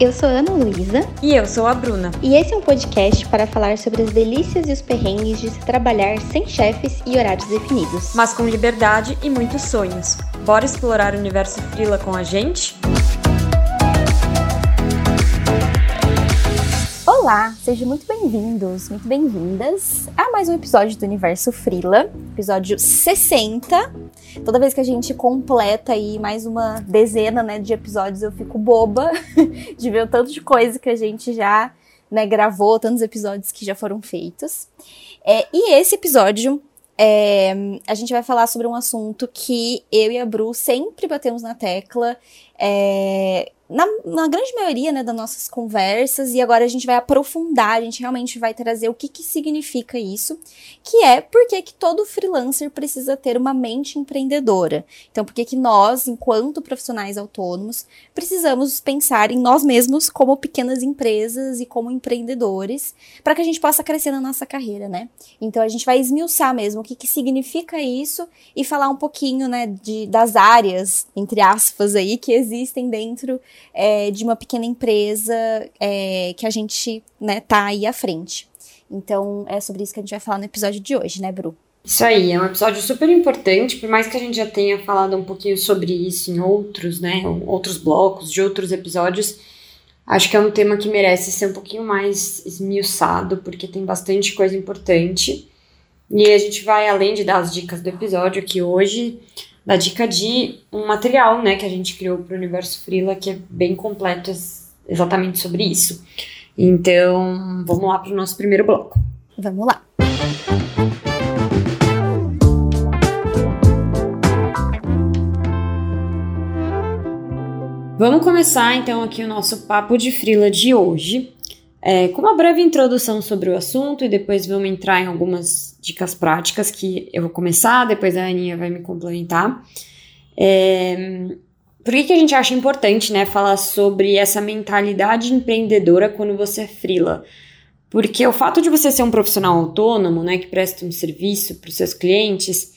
Eu sou Ana Luísa. E eu sou a Bruna. E esse é um podcast para falar sobre as delícias e os perrengues de se trabalhar sem chefes e horários definidos. Mas com liberdade e muitos sonhos. Bora explorar o universo Frila com a gente? Olá, sejam muito bem-vindos, muito bem-vindas a mais um episódio do Universo Frila, episódio 60. Toda vez que a gente completa aí mais uma dezena né, de episódios, eu fico boba de ver o tanto de coisa que a gente já né, gravou, tantos episódios que já foram feitos. É, e esse episódio é, a gente vai falar sobre um assunto que eu e a Bru sempre batemos na tecla, é, na, na, grande maioria né, das nossas conversas, e agora a gente vai aprofundar, a gente realmente vai trazer o que, que significa isso, que é por que todo freelancer precisa ter uma mente empreendedora. Então, por que nós, enquanto profissionais autônomos, precisamos pensar em nós mesmos como pequenas empresas e como empreendedores, para que a gente possa crescer na nossa carreira, né? Então, a gente vai esmiuçar mesmo o que, que significa isso e falar um pouquinho, né, de, das áreas, entre aspas, aí, que existem dentro é, de uma pequena empresa é, que a gente né, tá aí à frente. Então é sobre isso que a gente vai falar no episódio de hoje, né, Bru? Isso aí, é um episódio super importante, por mais que a gente já tenha falado um pouquinho sobre isso em outros, né, outros blocos, de outros episódios, acho que é um tema que merece ser um pouquinho mais esmiuçado, porque tem bastante coisa importante. E a gente vai, além de dar as dicas do episódio aqui hoje, da dica de um material, né, que a gente criou para o Universo Frila, que é bem completo exatamente sobre isso. Então, vamos lá para o nosso primeiro bloco. Vamos lá. Vamos começar então aqui o nosso papo de frila de hoje é, com uma breve introdução sobre o assunto e depois vamos entrar em algumas dicas práticas que eu vou começar, depois a Aninha vai me complementar. É, por que, que a gente acha importante né, falar sobre essa mentalidade empreendedora quando você é frila? Porque o fato de você ser um profissional autônomo, né, que presta um serviço para os seus clientes,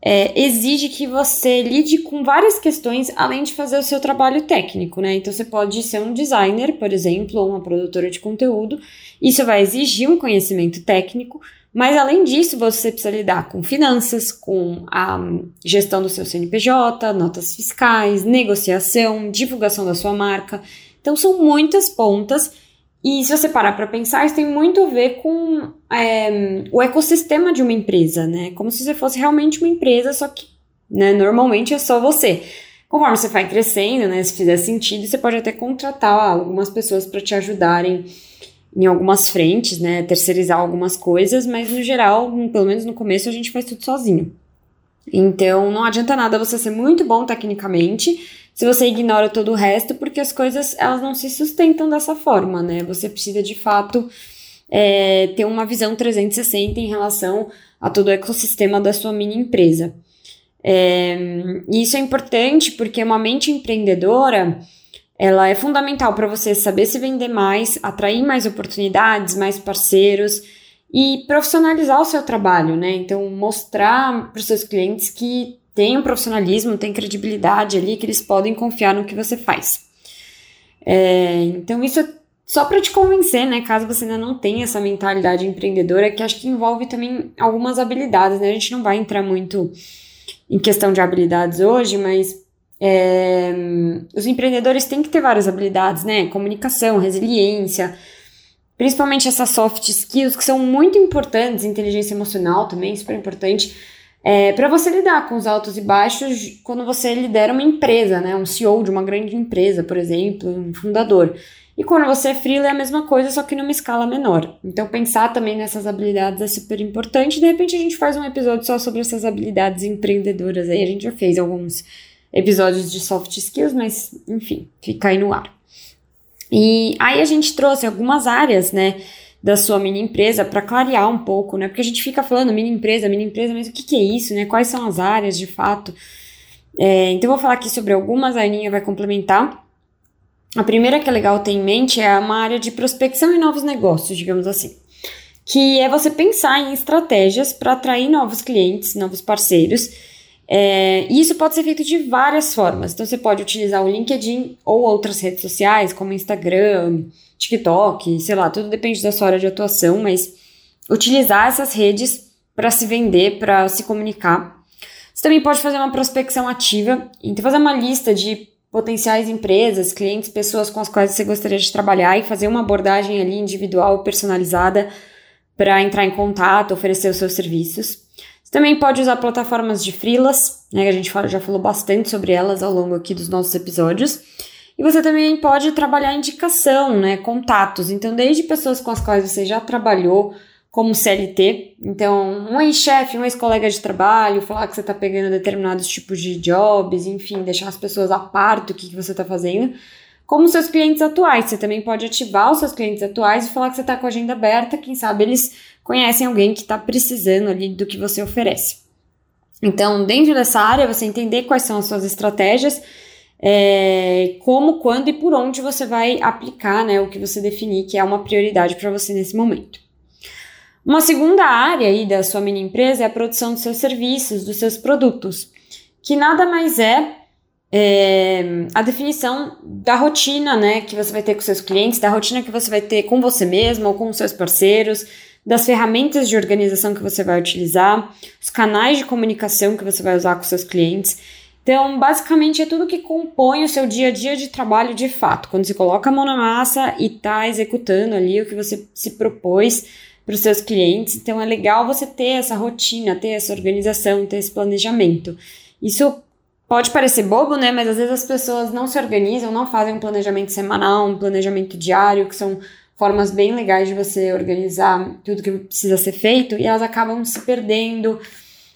é, exige que você lide com várias questões além de fazer o seu trabalho técnico, né? Então você pode ser um designer, por exemplo, ou uma produtora de conteúdo. Isso vai exigir um conhecimento técnico, mas além disso, você precisa lidar com finanças, com a gestão do seu CNPJ, notas fiscais, negociação, divulgação da sua marca. Então são muitas pontas e se você parar para pensar, isso tem muito a ver com é, o ecossistema de uma empresa, né? Como se você fosse realmente uma empresa, só que né, normalmente é só você. Conforme você vai crescendo, né, se fizer sentido, você pode até contratar algumas pessoas para te ajudarem em algumas frentes, né, terceirizar algumas coisas, mas no geral, pelo menos no começo, a gente faz tudo sozinho. Então, não adianta nada você ser muito bom tecnicamente se você ignora todo o resto, porque as coisas elas não se sustentam dessa forma, né? Você precisa de fato é, ter uma visão 360 em relação a todo o ecossistema da sua mini empresa. É, e isso é importante porque uma mente empreendedora ela é fundamental para você saber se vender mais, atrair mais oportunidades, mais parceiros e profissionalizar o seu trabalho, né? Então, mostrar para os seus clientes que tem um profissionalismo, tem credibilidade ali, que eles podem confiar no que você faz. É, então, isso é só para te convencer, né? Caso você ainda não tenha essa mentalidade empreendedora, que acho que envolve também algumas habilidades, né? A gente não vai entrar muito em questão de habilidades hoje, mas é, os empreendedores têm que ter várias habilidades, né? Comunicação, resiliência, principalmente essas soft skills que são muito importantes, inteligência emocional também, super importante é, para você lidar com os altos e baixos quando você lidera uma empresa, né? Um CEO de uma grande empresa, por exemplo, um fundador. E quando você é freela é a mesma coisa, só que numa escala menor. Então, pensar também nessas habilidades é super importante. De repente, a gente faz um episódio só sobre essas habilidades empreendedoras. Aí a gente já fez alguns episódios de soft skills, mas enfim, fica aí no ar. E aí a gente trouxe algumas áreas, né? Da sua mini empresa para clarear um pouco, né? Porque a gente fica falando mini empresa, mini empresa, mas o que, que é isso, né? Quais são as áreas de fato? É, então, eu vou falar aqui sobre algumas, a Aninha vai complementar. A primeira que é legal ter em mente é uma área de prospecção e novos negócios, digamos assim. Que é você pensar em estratégias para atrair novos clientes, novos parceiros É, e isso pode ser feito de várias formas. Então, você pode utilizar o LinkedIn ou outras redes sociais, como Instagram, TikTok, sei lá, tudo depende da sua área de atuação, mas utilizar essas redes para se vender, para se comunicar. Você também pode fazer uma prospecção ativa, então fazer uma lista de potenciais empresas, clientes, pessoas com as quais você gostaria de trabalhar e fazer uma abordagem ali individual, personalizada para entrar em contato, oferecer os seus serviços. Você também pode usar plataformas de freelas, né, que a gente já falou bastante sobre elas ao longo aqui dos nossos episódios. E você também pode trabalhar indicação, né, contatos. Então, desde pessoas com as quais você já trabalhou como CLT, então um ex-chefe, um ex-colega de trabalho, falar que você está pegando determinados tipos de jobs, enfim, deixar as pessoas a par do que, que você está fazendo, como seus clientes atuais. Você também pode ativar os seus clientes atuais e falar que você está com a agenda aberta, quem sabe eles conhecem alguém que está precisando ali do que você oferece. Então, dentro dessa área, você entender quais são as suas estratégias, é, como, quando e por onde você vai aplicar né, o que você definir que é uma prioridade para você nesse momento. Uma segunda área aí da sua mini empresa é a produção dos seus serviços, dos seus produtos, que nada mais é, é, a definição da rotina né, que você vai ter com seus clientes, da rotina que você vai ter com você mesmo ou com seus parceiros, das ferramentas de organização que você vai utilizar, os canais de comunicação que você vai usar com seus clientes. Então, basicamente, é tudo que compõe o seu dia a dia de trabalho de fato. Quando você coloca a mão na massa e está executando ali o que você se propôs para os seus clientes. Então, é legal você ter essa rotina, ter essa organização, ter esse planejamento. Isso pode parecer bobo, né? Mas às vezes as pessoas não se organizam, não fazem um planejamento semanal, um planejamento diário, que são formas bem legais de você organizar tudo que precisa ser feito e elas acabam se perdendo,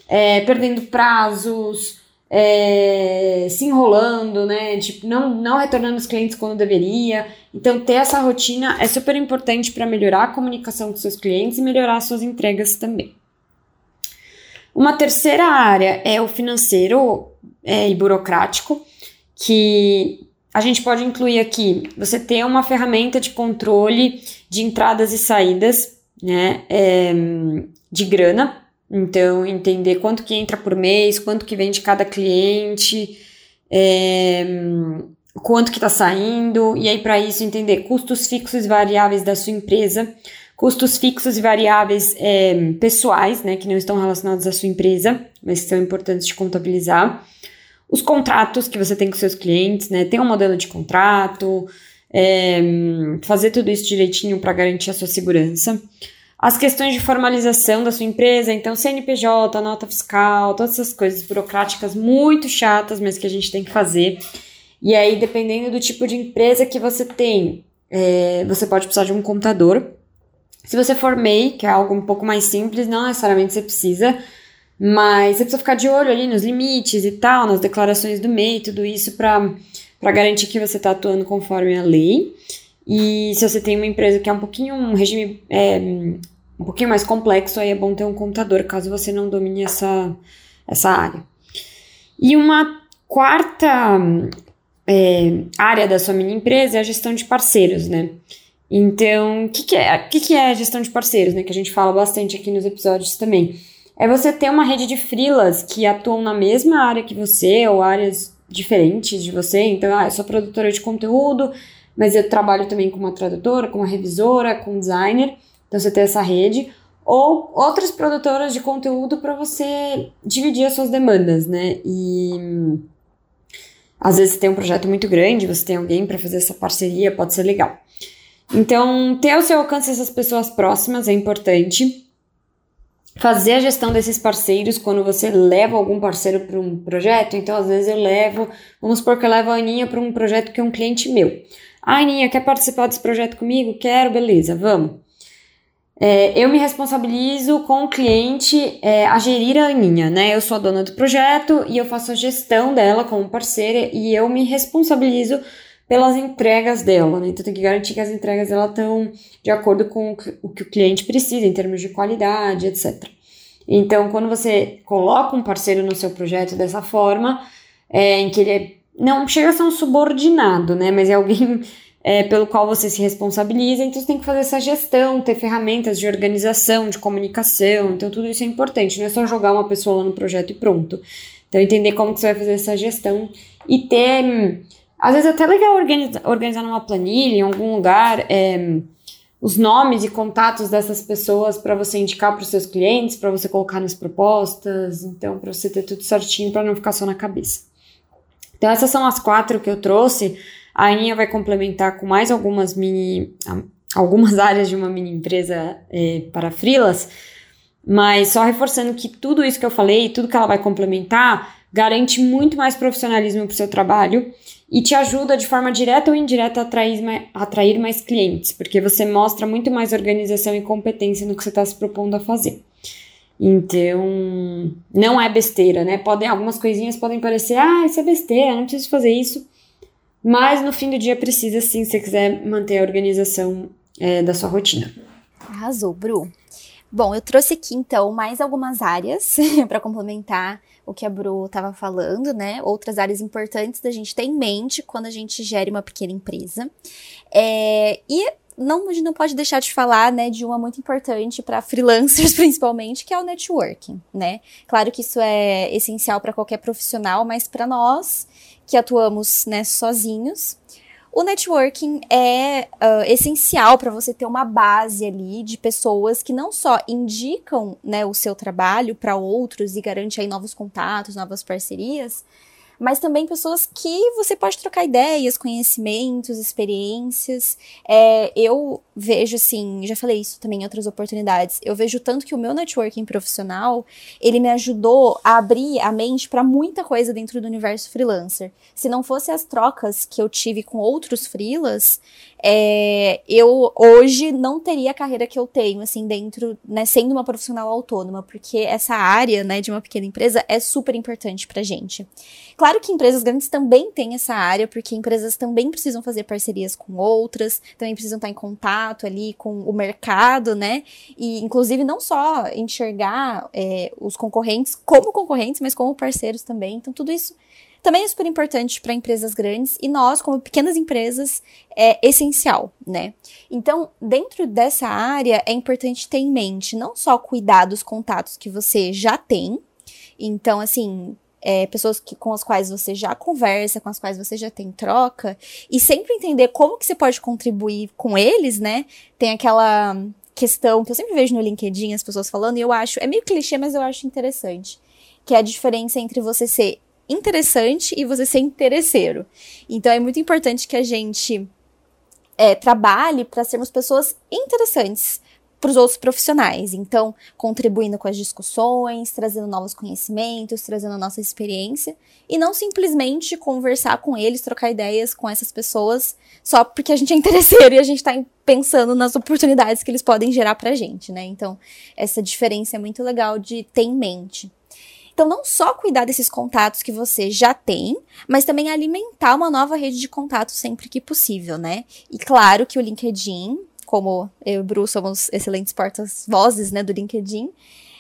é, perdendo prazos, é, se enrolando, né? Tipo, não, não retornando os clientes quando deveria. Então, ter essa rotina é super importante para melhorar a comunicação com seus clientes e melhorar suas entregas também. Uma terceira área é o financeiro é, e burocrático, que a gente pode incluir aqui você ter uma ferramenta de controle de entradas e saídas né, é, de grana. Então, entender quanto que entra por mês, quanto que vem de cada cliente, é, quanto que está saindo, e aí para isso entender custos fixos e variáveis da sua empresa, custos fixos e variáveis é, pessoais, né, que não estão relacionados à sua empresa, mas que são importantes de contabilizar os contratos que você tem com seus clientes, né? Ter um modelo de contrato, é, fazer tudo isso direitinho para garantir a sua segurança. As questões de formalização da sua empresa, então CNPJ, nota fiscal, todas essas coisas burocráticas muito chatas, mas que a gente tem que fazer. E aí, dependendo do tipo de empresa que você tem, é, você pode precisar de um contador. Se você for MEI, que é algo um pouco mais simples, não necessariamente você precisa, mas você precisa ficar de olho ali nos limites e tal, nas declarações do MEI, tudo isso para garantir que você está atuando conforme a lei. E se você tem uma empresa que é um pouquinho um regime é, um pouquinho mais complexo, aí é bom ter um contador, caso você não domine essa, essa área. E uma quarta é, área da sua mini empresa é a gestão de parceiros, né? Então, o que, que, é, que, que é a gestão de parceiros, né? Que a gente fala bastante aqui nos episódios também é você ter uma rede de frilas que atuam na mesma área que você ou áreas diferentes de você. Então, ah, eu sou produtora de conteúdo, mas eu trabalho também com uma tradutora, com uma revisora, com um designer. Então, você tem essa rede. Ou outras produtoras de conteúdo para você dividir as suas demandas, né? E às vezes você tem um projeto muito grande, você tem alguém para fazer essa parceria, pode ser legal. Então, ter ao seu alcance essas pessoas próximas é importante fazer a gestão desses parceiros quando você leva algum parceiro para um projeto. Então, às vezes eu levo, vamos supor que eu levo a Aninha para um projeto que é um cliente meu. Ah, Aninha, quer participar desse projeto comigo? Quero, beleza, vamos. É, eu me responsabilizo com o cliente é, a gerir a Aninha, né? Eu sou a dona do projeto e eu faço a gestão dela como parceira e eu me responsabilizo pelas entregas dela, né? Então tem que garantir que as entregas dela estão de acordo com o que o cliente precisa em termos de qualidade, etc. Então, quando você coloca um parceiro no seu projeto dessa forma, é, em que ele é, não chega a ser um subordinado, né? Mas é alguém é, pelo qual você se responsabiliza, então você tem que fazer essa gestão, ter ferramentas de organização, de comunicação, então tudo isso é importante, não é só jogar uma pessoa lá no projeto e pronto. Então, entender como que você vai fazer essa gestão e ter. Às vezes, até legal organizar, organizar numa planilha, em algum lugar, é, os nomes e contatos dessas pessoas para você indicar para os seus clientes, para você colocar nas propostas. Então, para você ter tudo certinho, para não ficar só na cabeça. Então, essas são as quatro que eu trouxe. A Aninha vai complementar com mais algumas mini. algumas áreas de uma mini empresa é, para frilas mas só reforçando que tudo isso que eu falei, tudo que ela vai complementar, garante muito mais profissionalismo para o seu trabalho e te ajuda de forma direta ou indireta a atrair, mais, atrair mais clientes, porque você mostra muito mais organização e competência no que você está se propondo a fazer. Então, não é besteira, né? Podem, algumas coisinhas podem parecer, ah, isso é besteira, não preciso fazer isso. Mas no fim do dia precisa sim, se você quiser manter a organização é, da sua rotina. Arrasou, Bru. Bom, eu trouxe aqui então mais algumas áreas para complementar o que a Bru estava falando, né? Outras áreas importantes da gente ter em mente quando a gente gere uma pequena empresa. É, e não, a gente não pode deixar de falar, né, de uma muito importante para freelancers principalmente, que é o networking, né? Claro que isso é essencial para qualquer profissional, mas para nós que atuamos, né, sozinhos, o networking é uh, essencial para você ter uma base ali de pessoas que não só indicam né, o seu trabalho para outros e garante aí novos contatos, novas parcerias, mas também pessoas que você pode trocar ideias, conhecimentos, experiências. É, eu vejo, assim, já falei isso também em outras oportunidades, eu vejo tanto que o meu networking profissional, ele me ajudou a abrir a mente para muita coisa dentro do universo freelancer. Se não fosse as trocas que eu tive com outros freelas, é, eu hoje não teria a carreira que eu tenho, assim, dentro, né, sendo uma profissional autônoma, porque essa área, né, de uma pequena empresa é super importante pra gente. Claro que empresas grandes também têm essa área, porque empresas também precisam fazer parcerias com outras, também precisam estar em contato ali com o mercado, né, e inclusive não só enxergar é, os concorrentes como concorrentes, mas como parceiros também, então tudo isso também é super importante para empresas grandes e nós, como pequenas empresas, é essencial, né? Então, dentro dessa área, é importante ter em mente não só cuidar dos contatos que você já tem, então, assim, é, pessoas que, com as quais você já conversa, com as quais você já tem troca, e sempre entender como que você pode contribuir com eles, né? Tem aquela questão que eu sempre vejo no LinkedIn as pessoas falando, e eu acho, é meio clichê, mas eu acho interessante, que é a diferença entre você ser interessante e você ser interesseiro. Então é muito importante que a gente é, trabalhe para sermos pessoas interessantes para os outros profissionais. Então, contribuindo com as discussões, trazendo novos conhecimentos, trazendo a nossa experiência e não simplesmente conversar com eles, trocar ideias com essas pessoas só porque a gente é interesseiro e a gente está pensando nas oportunidades que eles podem gerar para a gente, né? Então, essa diferença é muito legal de ter em mente. Então, não só cuidar desses contatos que você já tem, mas também alimentar uma nova rede de contatos sempre que possível, né? E claro que o LinkedIn, como eu e o Bru somos excelentes portas-vozes, né, do LinkedIn,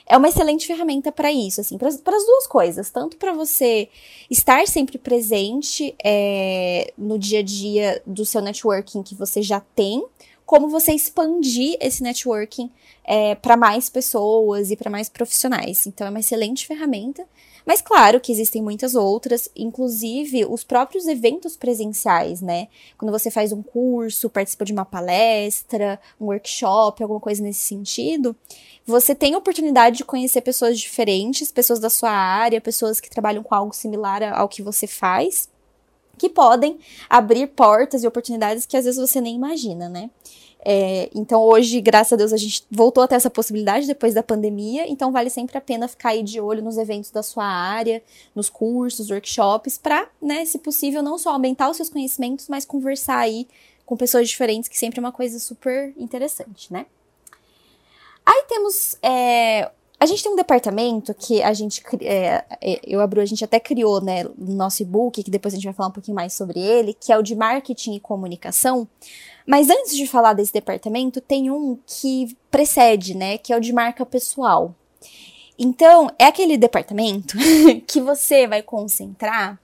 é uma excelente ferramenta para isso, assim, para as duas coisas, tanto para você estar sempre presente é, no dia a dia do seu networking que você já tem, como você expandir esse networking é, para mais pessoas e para mais profissionais. Então, é uma excelente ferramenta. Mas claro que existem muitas outras, inclusive os próprios eventos presenciais, né? Quando você faz um curso, participa de uma palestra, um workshop, alguma coisa nesse sentido, você tem a oportunidade de conhecer pessoas diferentes, pessoas da sua área, pessoas que trabalham com algo similar ao que você faz, que podem abrir portas e oportunidades que às vezes você nem imagina, né? É, então hoje, graças a Deus, a gente voltou a ter essa possibilidade depois da pandemia, então vale sempre a pena ficar aí de olho nos eventos da sua área, nos cursos, workshops, para, né, se possível, não só aumentar os seus conhecimentos, mas conversar aí com pessoas diferentes, que sempre é uma coisa super interessante, né? Aí temos. É, a gente tem um departamento que a gente. É, é eu abro, a gente até criou, né, no nosso e-book, que depois a gente vai falar um pouquinho mais sobre ele, que é o de marketing e comunicação mas antes de falar desse departamento, tem um que precede, né? Que é o de marca pessoal. Então, é aquele departamento que você vai concentrar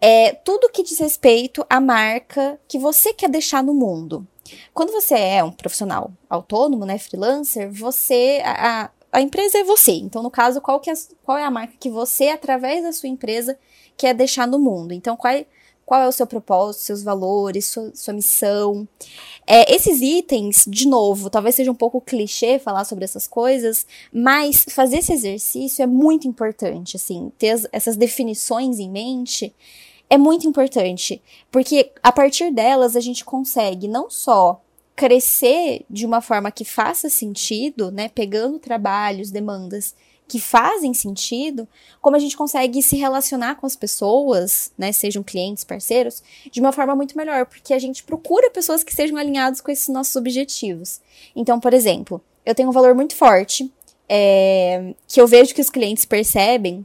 é, tudo que diz respeito à marca que você quer deixar no mundo. Quando você é um profissional autônomo, né, freelancer, você a, empresa é você. Então, no caso, qual, que é, qual é a marca que você, através da sua empresa, quer deixar no mundo? Então, qual é, qual é o seu propósito, seus valores, sua, sua missão? É, esses itens, de novo, talvez seja um pouco clichê falar sobre essas coisas, mas fazer esse exercício é muito importante, assim, ter as, essas definições em mente é muito importante, porque a partir delas a gente consegue não só crescer de uma forma que faça sentido, né, pegando trabalhos, demandas que fazem sentido, como a gente consegue se relacionar com as pessoas, né, sejam clientes, parceiros, de uma forma muito melhor, porque a gente procura pessoas que sejam alinhadas com esses nossos objetivos. Então, por exemplo, eu tenho um valor muito forte, é, que eu vejo que os clientes percebem,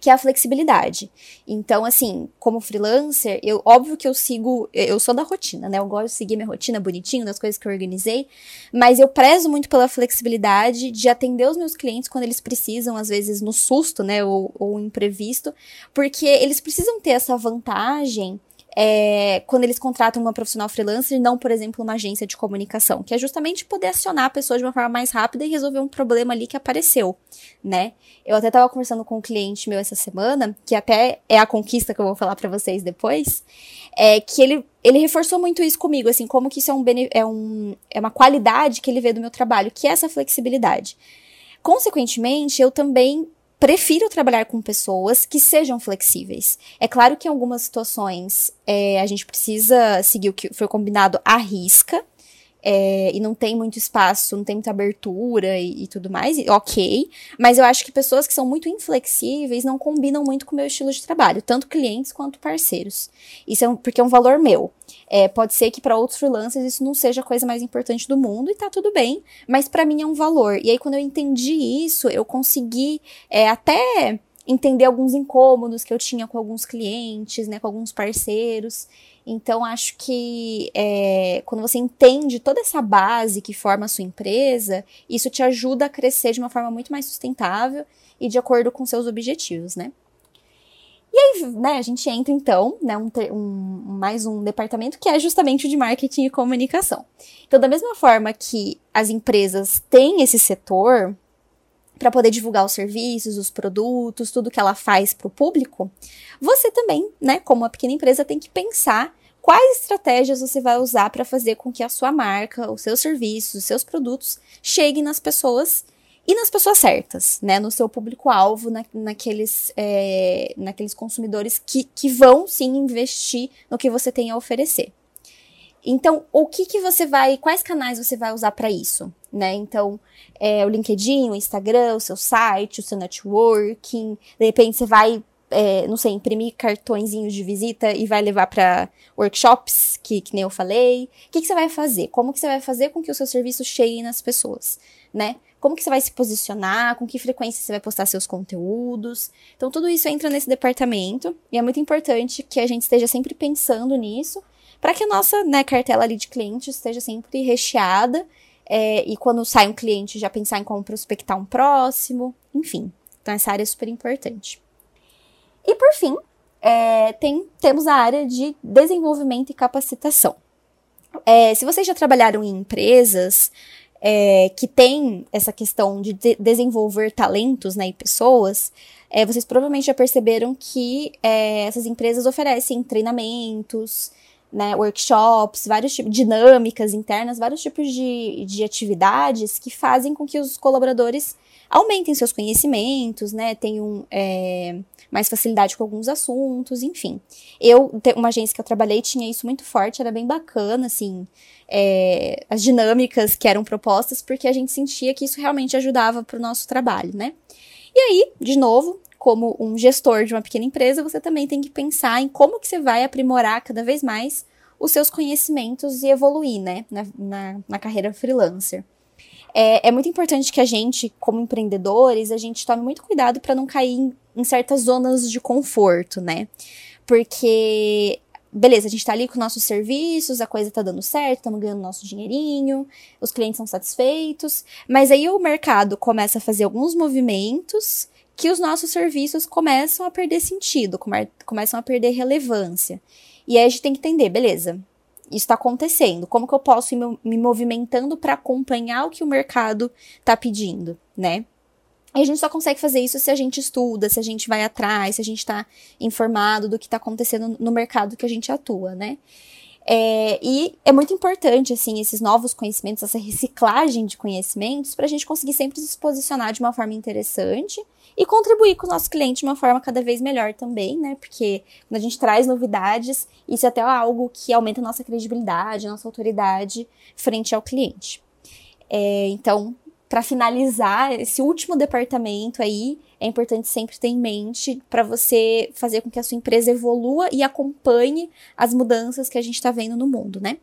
que é a flexibilidade. Então, assim, como freelancer, eu óbvio que eu sigo, eu sou da rotina, né? Eu gosto de seguir minha rotina bonitinho, das coisas que eu organizei, mas eu prezo muito pela flexibilidade de atender os meus clientes quando eles precisam, às vezes no susto, né, ou, ou imprevisto, porque eles precisam ter essa vantagem é, quando eles contratam uma profissional freelancer e não, por exemplo, uma agência de comunicação, que é justamente poder acionar a pessoa de uma forma mais rápida e resolver um problema ali que apareceu, né? Eu até estava conversando com um cliente meu essa semana, que até é a conquista que eu vou falar para vocês depois, é que ele, ele reforçou muito isso comigo, assim, como que isso é, um, é, um, é uma qualidade que ele vê do meu trabalho, que é essa flexibilidade. Consequentemente, eu também prefiro trabalhar com pessoas que sejam flexíveis. É claro que em algumas situações é, a gente precisa seguir o que foi combinado à risca, é, e não tem muito espaço, não tem muita abertura e, e, tudo mais, ok. Mas eu acho que pessoas que são muito inflexíveis não combinam muito com o meu estilo de trabalho, tanto clientes quanto parceiros. Isso é um, porque é um valor meu. É, pode ser que para outros freelancers isso não seja a coisa mais importante do mundo e tá tudo bem, mas para mim é um valor. E aí quando eu entendi isso, eu consegui é, até entender alguns incômodos que eu tinha com alguns clientes, né, com alguns parceiros. Então, acho que é, quando você entende toda essa base que forma a sua empresa, isso te ajuda a crescer de uma forma muito mais sustentável e de acordo com seus objetivos, né? E aí, né, a gente entra então, né, um, um, mais um departamento que é justamente o de marketing e comunicação. Então, da mesma forma que as empresas têm esse setor, para poder divulgar os serviços, os produtos, tudo que ela faz para o público, você também, né, como uma pequena empresa, tem que pensar quais estratégias você vai usar para fazer com que a sua marca, os seus serviços, os seus produtos cheguem nas pessoas e nas pessoas certas, né, no seu público-alvo, na, naqueles, é, naqueles consumidores que, que vão sim investir no que você tem a oferecer. Então, o que que você vai, quais canais você vai usar para isso, né? Então, é, o LinkedIn, o Instagram, o seu site, o seu networking, de repente você vai, é, não sei, imprimir cartõezinhos de visita e vai levar para workshops, que, que nem eu falei. O que que você vai fazer? Como que você vai fazer com que o seu serviço chegue nas pessoas, né? Como que você vai se posicionar, com que frequência você vai postar seus conteúdos. Então, tudo isso entra nesse departamento e é muito importante que a gente esteja sempre pensando nisso para que a nossa né, cartela ali de clientes esteja sempre recheada é, e quando sai um cliente já pensar em como prospectar um próximo, enfim. Então essa área é super importante. E por fim, é, tem, temos a área de desenvolvimento e capacitação. É, se vocês já trabalharam em empresas é, que têm essa questão de, de desenvolver talentos né, e pessoas, é, vocês provavelmente já perceberam que é, essas empresas oferecem treinamentos, né, workshops, vários tipos, dinâmicas internas, vários tipos de, de atividades que fazem com que os colaboradores aumentem seus conhecimentos, né, tenham é, mais facilidade com alguns assuntos, enfim. Eu, uma agência que eu trabalhei tinha isso muito forte, era bem bacana, assim, é, as dinâmicas que eram propostas, porque a gente sentia que isso realmente ajudava para o nosso trabalho, né. E aí, de novo, como um gestor de uma pequena empresa, você também tem que pensar em como que você vai aprimorar cada vez mais os seus conhecimentos e evoluir, né, na, na, na carreira freelancer. É, é, muito importante que a gente, como empreendedores, a gente tome muito cuidado para não cair em, em, certas zonas de conforto, né? Porque, beleza, a gente tá ali com nossos serviços, a coisa tá dando certo, estamos ganhando nosso dinheirinho, os clientes são satisfeitos, mas aí o mercado começa a fazer alguns movimentos que os nossos serviços começam a perder sentido, come começam a perder relevância. E aí a gente tem que entender, beleza, isso está acontecendo? Como que eu posso ir me movimentando para acompanhar o que o mercado está pedindo, né? E a gente só consegue fazer isso se a gente estuda, se a gente vai atrás, se a gente está informado do que está acontecendo no mercado que a gente atua, né? É, e é muito importante, assim, esses novos conhecimentos, essa reciclagem de conhecimentos, para a gente conseguir sempre se posicionar de uma forma interessante e contribuir com o nosso cliente de uma forma cada vez melhor também, né? Porque quando a gente traz novidades, isso é até algo que aumenta a nossa credibilidade, a nossa autoridade frente ao cliente. É, então, para finalizar esse último departamento aí, é importante sempre ter em mente para você fazer com que a sua empresa evolua e acompanhe as mudanças que a gente está vendo no mundo, né?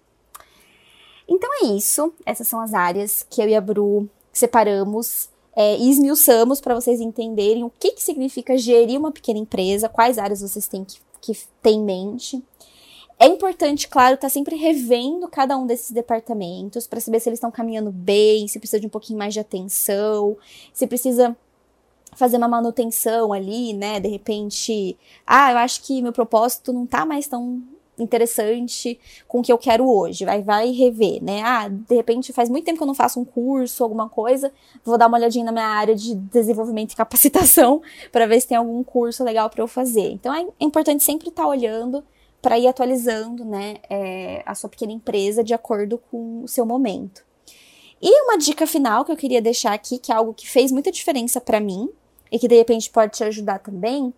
Então é isso. Essas são as áreas que eu e a Bru separamos é, esmiuçamos para vocês entenderem o que, que significa gerir uma pequena empresa, quais áreas vocês têm que, que ter em mente. É importante, claro, estar tá sempre revendo cada um desses departamentos para saber se eles estão caminhando bem, se precisa de um pouquinho mais de atenção, se precisa fazer uma manutenção ali, né? De repente, ah, eu acho que meu propósito não tá mais tão interessante com o que eu quero hoje. Vai, vai rever, né? Ah, de repente faz muito tempo que eu não faço um curso, alguma coisa, vou dar uma olhadinha na minha área de desenvolvimento e capacitação para ver se tem algum curso legal para eu fazer. Então é importante sempre estar tá olhando para ir atualizando né, é, a sua pequena empresa de acordo com o seu momento. E uma dica final que eu queria deixar aqui, que é algo que fez muita diferença para mim e que de repente pode te ajudar também,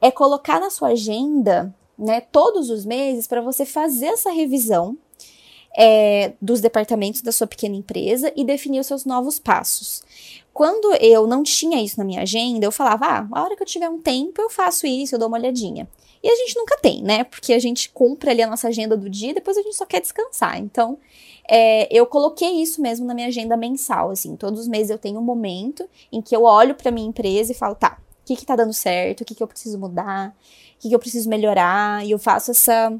é colocar na sua agenda, né, todos os meses para você fazer essa revisão é, dos departamentos da sua pequena empresa e definir os seus novos passos. Quando eu não tinha isso na minha agenda, eu falava, ah, a hora que eu tiver um tempo eu faço isso, eu dou uma olhadinha. E a gente nunca tem, né? Porque a gente cumpre ali a nossa agenda do dia e depois a gente só quer descansar. Então, é, eu coloquei isso mesmo na minha agenda mensal, assim. Todos os meses eu tenho um momento em que eu olho para minha empresa e falo, tá, o que que tá dando certo? O que que eu preciso mudar? Que que eu preciso melhorar? E eu faço essa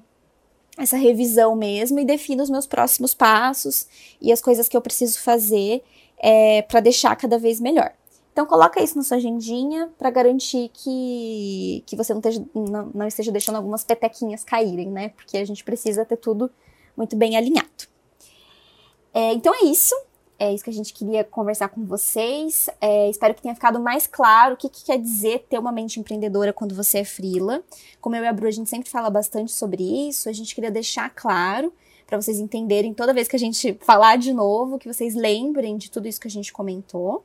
essa revisão mesmo e defino os meus próximos passos e as coisas que eu preciso fazer é, para deixar cada vez melhor. Então coloca isso na sua agendinha para garantir que, que você não esteja, não, não esteja deixando algumas petequinhas caírem, né? Porque a gente precisa ter tudo muito bem alinhado. É, então é isso. É isso que a gente queria conversar com vocês. É, espero que tenha ficado mais claro o que, que, quer dizer ter uma mente empreendedora quando você é frila. Como eu e a Bru, a gente sempre fala bastante sobre isso. A gente queria deixar claro para vocês entenderem toda vez que a gente falar de novo, que vocês lembrem de tudo isso que a gente comentou.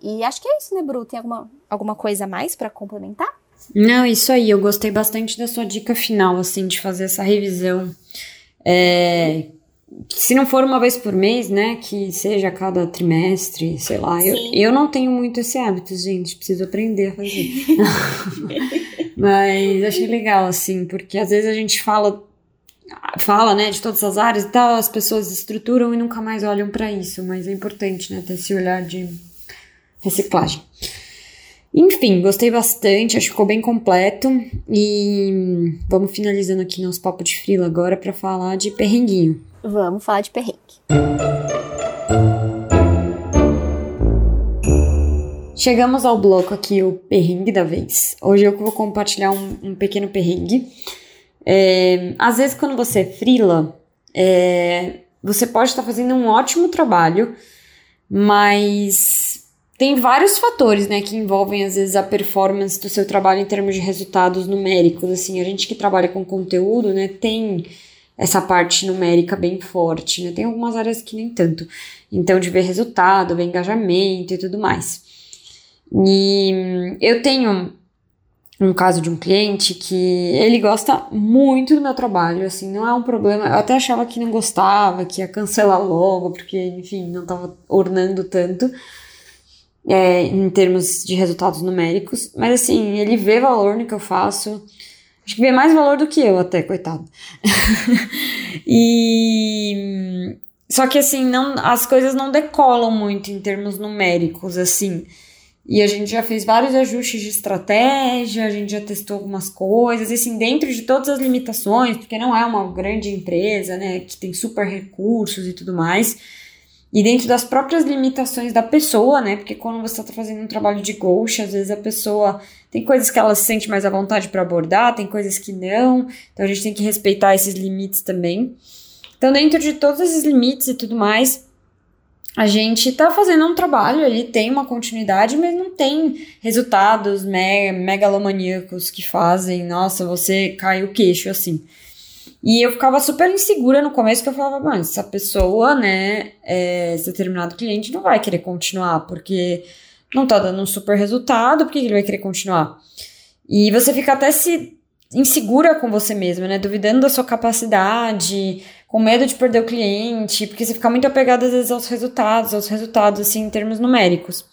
E acho que é isso, né, Bru? Tem alguma, alguma coisa a mais para complementar? Não, isso aí. Eu gostei bastante da sua dica final, assim, de fazer essa revisão. É, se não for uma vez por mês, né, que seja a cada trimestre, sei lá. Eu, eu não tenho muito esse hábito, gente, preciso aprender a fazer. Mas achei legal, assim, porque às vezes a gente fala, fala, né, de todas as áreas e tal, as pessoas estruturam e nunca mais olham para isso, mas é importante, né, ter esse olhar de reciclagem. Enfim, gostei bastante, acho que ficou bem completo. E vamos finalizando aqui nosso papo de frila agora para falar de perrenguinho. Vamos falar de perrengue. Chegamos ao bloco aqui, o perrengue da vez. Hoje eu vou compartilhar um, um pequeno perrengue. É, às vezes, quando você é frila, é, você pode estar fazendo um ótimo trabalho, mas tem vários fatores, né, que envolvem às vezes a performance do seu trabalho em termos de resultados numéricos. Assim, a gente que trabalha com conteúdo, né, tem essa parte numérica bem forte, né? Tem algumas áreas que nem tanto. Então, de ver resultado, ver engajamento e tudo mais. E eu tenho um caso de um cliente que ele gosta muito do meu trabalho, assim, não é um problema. Eu até achava que não gostava, que ia cancelar logo, porque, enfim, não estava ornando tanto é, em termos de resultados numéricos, mas assim, ele vê valor no que eu faço. Acho que vê mais valor do que eu, até, coitado. e. Só que assim, não, as coisas não decolam muito em termos numéricos, assim. E a gente já fez vários ajustes de estratégia, a gente já testou algumas coisas, assim, dentro de todas as limitações, porque não é uma grande empresa, né, que tem super recursos e tudo mais e dentro das próprias limitações da pessoa, né? Porque quando você está fazendo um trabalho de ghost, às vezes a pessoa tem coisas que ela se sente mais à vontade para abordar, tem coisas que não. Então a gente tem que respeitar esses limites também. Então, dentro de todos esses limites e tudo mais, a gente está fazendo um trabalho, ele tem uma continuidade, mas não tem resultados me megalomaníacos que fazem, nossa, você cai o queixo assim. E eu ficava super insegura no começo, que eu falava, mano, essa pessoa, né, é, esse determinado cliente não vai querer continuar, porque não tá dando um super resultado, por que ele vai querer continuar? E você fica até se insegura com você mesma, né, duvidando da sua capacidade, com medo de perder o cliente, porque você fica muito apegado às vezes aos resultados, aos resultados, assim, em termos numéricos.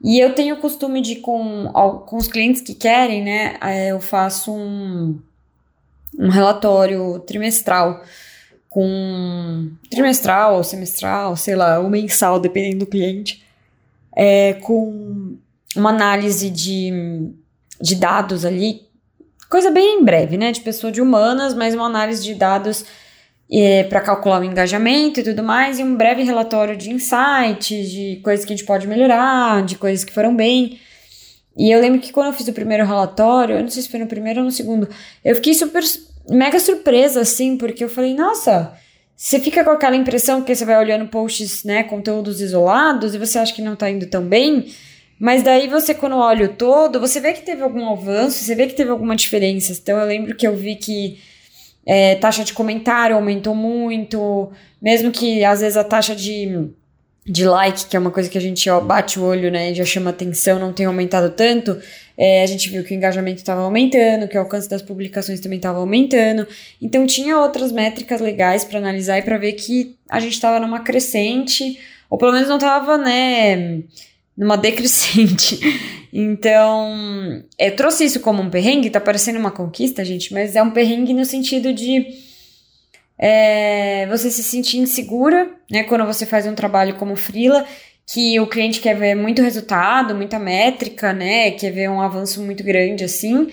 E eu tenho o costume de, com, com os clientes que querem, né, é, eu faço um um relatório trimestral com trimestral ou semestral, sei lá, ou mensal, dependendo do cliente, é, com uma análise de, de dados ali, coisa bem breve, né, de pessoa de humanas, mas uma análise de dados é, para calcular o engajamento e tudo mais, e um breve relatório de insights, de coisas que a gente pode melhorar, de coisas que foram bem. E eu lembro que quando eu fiz o primeiro relatório, eu não sei se foi no primeiro ou no segundo, eu fiquei super mega surpresa, assim, porque eu falei, nossa, você fica com aquela impressão que você vai olhando posts, né, conteúdos isolados e você acha que não tá indo tão bem. Mas daí você, quando olha o todo, você vê que teve algum avanço, você vê que teve alguma diferença. Então eu lembro que eu vi que é, taxa de comentário aumentou muito, mesmo que às vezes a taxa de de like, que é uma coisa que a gente ó, bate o olho, né, já chama atenção, não tem aumentado tanto, é, a gente viu que o engajamento estava aumentando, que o alcance das publicações também estava aumentando. Então tinha outras métricas legais para analisar e para ver que a gente estava numa crescente, ou pelo menos não estava, né, numa decrescente. Então, eu trouxe isso como um perrengue, tá parecendo uma conquista, gente, mas é um perrengue no sentido de é, você se sentir insegura, né, quando você faz um trabalho como frila, que o cliente quer ver muito resultado, muita métrica, né, quer ver um avanço muito grande assim,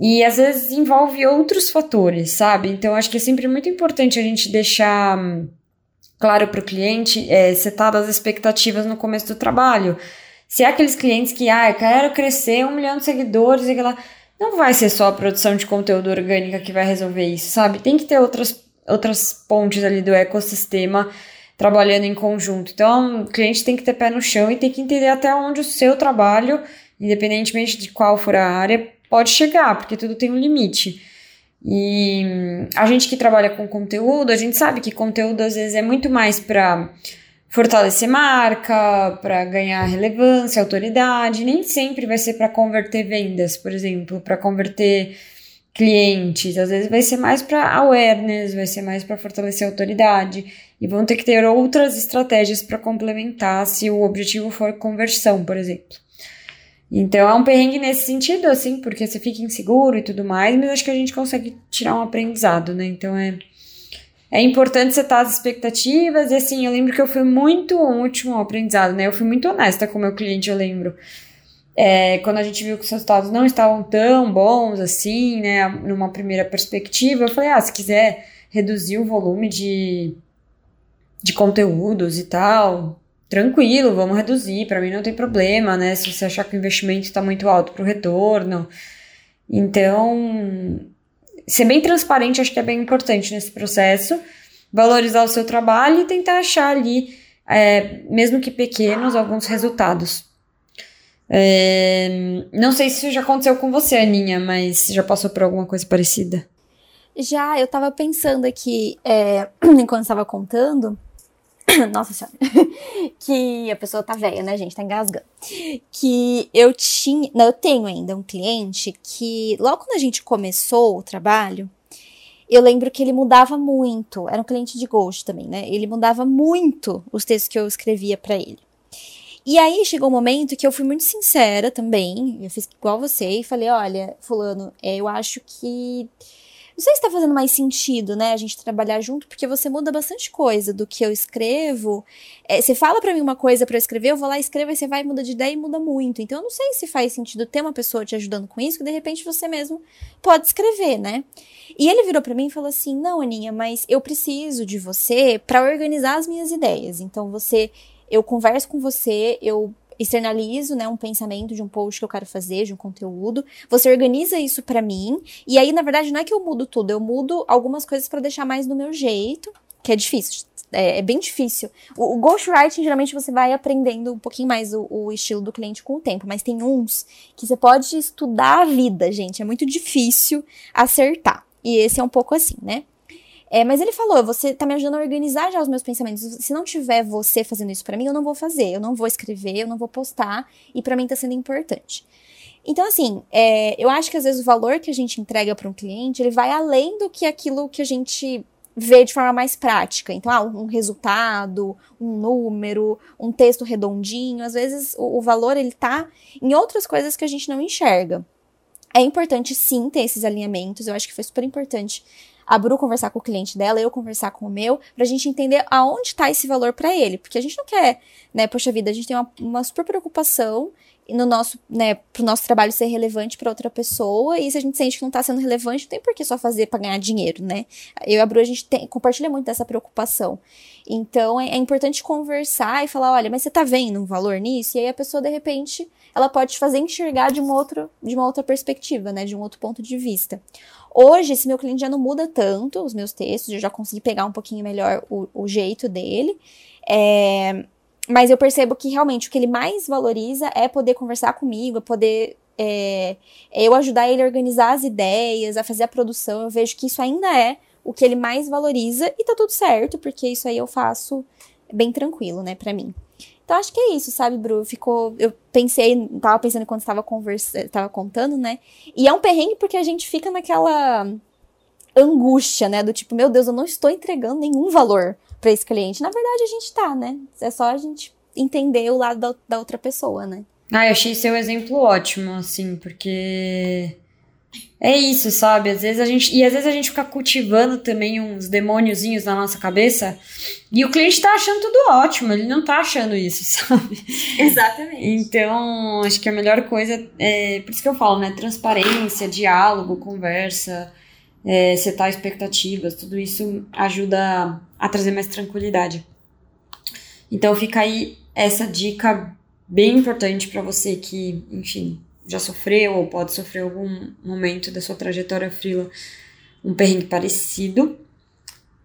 e às vezes envolve outros fatores, sabe? Então acho que é sempre muito importante a gente deixar hum, claro para o cliente, é, setar as expectativas no começo do trabalho. Se é aqueles clientes que, ah, eu quero crescer um milhão de seguidores e lá, não vai ser só a produção de conteúdo orgânica que vai resolver isso, sabe? Tem que ter outras outras pontes ali do ecossistema trabalhando em conjunto. Então, o cliente tem que ter pé no chão e tem que entender até onde o seu trabalho, independentemente de qual for a área, pode chegar, porque tudo tem um limite. E a gente que trabalha com conteúdo, a gente sabe que conteúdo às vezes é muito mais para fortalecer marca, para ganhar relevância, autoridade, nem sempre vai ser para converter vendas, por exemplo, para converter clientes, às vezes vai ser mais para awareness, vai ser mais para fortalecer a autoridade e vão ter que ter outras estratégias para complementar se o objetivo for conversão, por exemplo. Então é um perrengue nesse sentido, assim, porque você fica inseguro e tudo mais, mas acho que a gente consegue tirar um aprendizado, né? Então é, é importante setar as expectativas e assim, eu lembro que eu fui muito um último aprendizado, né? Eu fui muito honesta com o meu cliente, eu lembro. É, quando a gente viu que os resultados não estavam tão bons assim, né, numa primeira perspectiva, eu falei, ah, se quiser reduzir o volume de, de conteúdos e tal, tranquilo, vamos reduzir, para mim não tem problema, né, se você achar que o investimento está muito alto para o retorno. Então, ser bem transparente acho que é bem importante nesse processo, valorizar o seu trabalho e tentar achar ali, é, mesmo que pequenos, alguns resultados. É, não sei se isso já aconteceu com você, Aninha, mas já passou por alguma coisa parecida? Já, eu tava pensando aqui, é, enquanto estava contando, nossa senhora, que a pessoa tá velha, né, gente, tá engasgando. Que eu tinha, não, eu tenho ainda um cliente que, logo quando a gente começou o trabalho, eu lembro que ele mudava muito, era um cliente de Ghost também, né, ele mudava muito os textos que eu escrevia para ele. E aí chegou um momento que eu fui muito sincera também, eu fiz igual você e falei, olha, fulano, é, eu acho que não sei se tá fazendo mais sentido, né, a gente trabalhar junto, porque você muda bastante coisa do que eu escrevo. É, você fala para mim uma coisa para eu escrever, eu vou lá, escrevo, e você vai, muda de ideia e muda muito. Então eu não sei se faz sentido ter uma pessoa te ajudando com isso, que de repente você mesmo pode escrever, né? E ele virou para mim e falou assim: "Não, Aninha, mas eu preciso de você para organizar as minhas ideias. Então você eu converso com você, eu externalizo, né, um pensamento de um post que eu quero fazer, de um conteúdo. Você organiza isso para mim, e aí na verdade não é que eu mudo tudo, eu mudo algumas coisas para deixar mais do meu jeito, que é difícil. É, é bem difícil. O, o ghostwriting, geralmente, você vai aprendendo um pouquinho mais o, o, estilo do cliente com o tempo, mas tem uns que você pode estudar a vida, gente. É muito difícil acertar. E esse é um pouco assim, né? É, mas ele falou, você tá me ajudando a organizar já os meus pensamentos. Se não tiver você fazendo isso para mim, eu não vou fazer, eu não vou escrever, eu não vou postar, e para mim tá sendo importante. Então, assim, é, eu acho que às vezes o valor que a gente entrega para um cliente, ele vai além do que aquilo que a gente vê de forma mais prática. Então, ah, um resultado, um número, um texto redondinho, às vezes o, o valor ele tá em outras coisas que a gente não enxerga. É importante sim ter esses alinhamentos, eu acho que foi super importante a Bru conversar com o cliente dela, eu conversar com o meu, pra gente entender aonde tá esse valor para ele. Porque a gente não quer, né, poxa vida, a gente tem uma, uma super preocupação no nosso, né, pro nosso trabalho ser relevante para outra pessoa, e se a gente sente que não tá sendo relevante, não tem por que só fazer para ganhar dinheiro, né? Eu e a Bru, a gente tem, compartilha muito dessa preocupação. Então, é, é, importante conversar e falar, olha, mas você tá vendo um valor nisso? E aí a pessoa, de repente, ela pode te fazer enxergar de uma outra, de uma outra perspectiva, né, de um outro ponto de vista. Hoje, esse meu cliente já não muda tanto os meus textos, eu já consegui pegar um pouquinho melhor o, o jeito dele. É, mas eu percebo que realmente o que ele mais valoriza é poder conversar comigo, é poder é, é eu ajudar ele a organizar as ideias, a fazer a produção. Eu vejo que isso ainda é o que ele mais valoriza e tá tudo certo, porque isso aí eu faço bem tranquilo, né, pra mim. Então acho que é isso, sabe, Bru? Ficou. Eu pensei, tava pensando quando estava conversa, tava contando, né? E é um perrengue porque a gente fica naquela angústia, né? Do tipo, meu Deus, eu não estou entregando nenhum valor para esse cliente. Na verdade, a gente tá, né? É só a gente entender o lado da, da outra pessoa, né? Ah, eu achei seu exemplo ótimo, assim, porque é isso, sabe? Às vezes a gente. E às vezes a gente fica cultivando também uns demôniozinhos na nossa cabeça. E o cliente tá achando tudo ótimo, ele não tá achando isso, sabe? Exatamente. Então, acho que a melhor coisa é. Por isso que eu falo, né? Transparência, diálogo, conversa, é, setar expectativas, tudo isso ajuda a trazer mais tranquilidade. Então fica aí essa dica bem importante para você que, enfim, já sofreu ou pode sofrer algum momento da sua trajetória frila um perrengue parecido.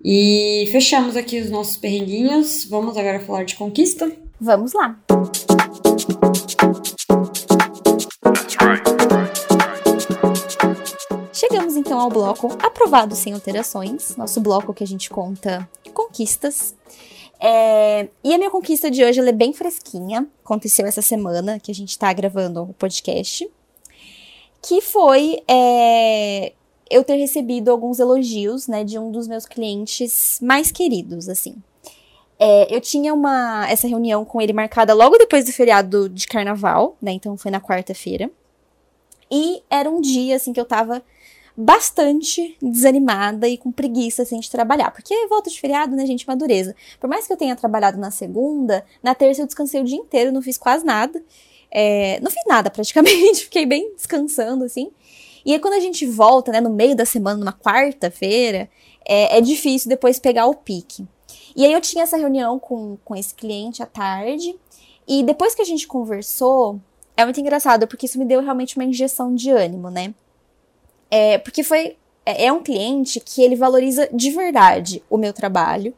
E fechamos aqui os nossos perrenguinhos. Vamos agora falar de conquista? Vamos lá. Chegamos então ao bloco aprovado sem alterações, nosso bloco que a gente conta conquistas. É, e a minha conquista de hoje é bem fresquinha. Aconteceu essa semana que a gente tá gravando o podcast. Que foi é, eu ter recebido alguns elogios, né, de um dos meus clientes mais queridos, assim. É, eu tinha uma essa reunião com ele marcada logo depois do feriado de carnaval, né? Então foi na quarta-feira. E era um dia assim que eu tava bastante desanimada e com preguiça assim, de trabalhar. Porque volta de feriado, né, gente? Madureza. Por mais que eu tenha trabalhado na segunda, na terça eu descansei o dia inteiro, não fiz quase nada. É, não fiz nada praticamente, fiquei bem descansando, assim. E aí quando a gente volta, né, no meio da semana, numa quarta-feira, é, é difícil depois pegar o pique. E aí eu tinha essa reunião com, com esse cliente à tarde, e depois que a gente conversou, é muito engraçado, porque isso me deu realmente uma injeção de ânimo, né? É, porque foi. É, é um cliente que ele valoriza de verdade o meu trabalho.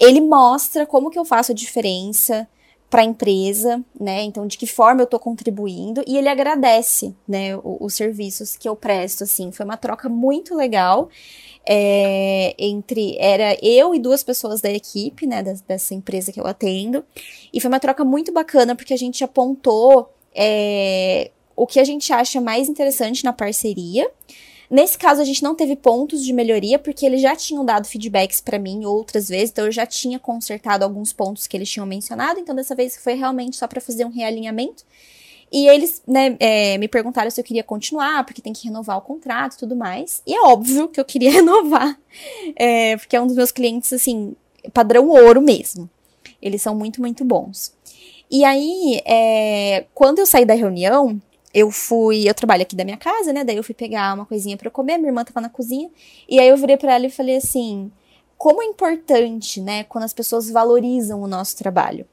Ele mostra como que eu faço a diferença para a empresa, né? Então, de que forma eu estou contribuindo e ele agradece, né, os, os, serviços que eu presto, assim. Foi uma troca muito legal é, entre era eu e duas pessoas da equipe, né, dessa empresa que eu atendo, e foi uma troca muito bacana porque a gente apontou é, o que a gente acha mais interessante na parceria. Nesse caso, a gente não teve pontos de melhoria, porque eles já tinham dado feedbacks para mim outras vezes, então eu já tinha consertado alguns pontos que eles tinham mencionado, então dessa vez foi realmente só para fazer um realinhamento. E eles né, é, me perguntaram se eu queria continuar, porque tem que renovar o contrato e tudo mais. E é óbvio que eu queria renovar, é, porque é um dos meus clientes, assim, padrão ouro mesmo. Eles são muito, muito bons. E aí, é, quando eu saí da reunião, eu fui, eu trabalho aqui da minha casa, né? Daí eu fui pegar uma coisinha para comer, minha irmã tava na cozinha, e aí eu virei para ela e falei assim: como é importante, né, quando as pessoas valorizam o nosso trabalho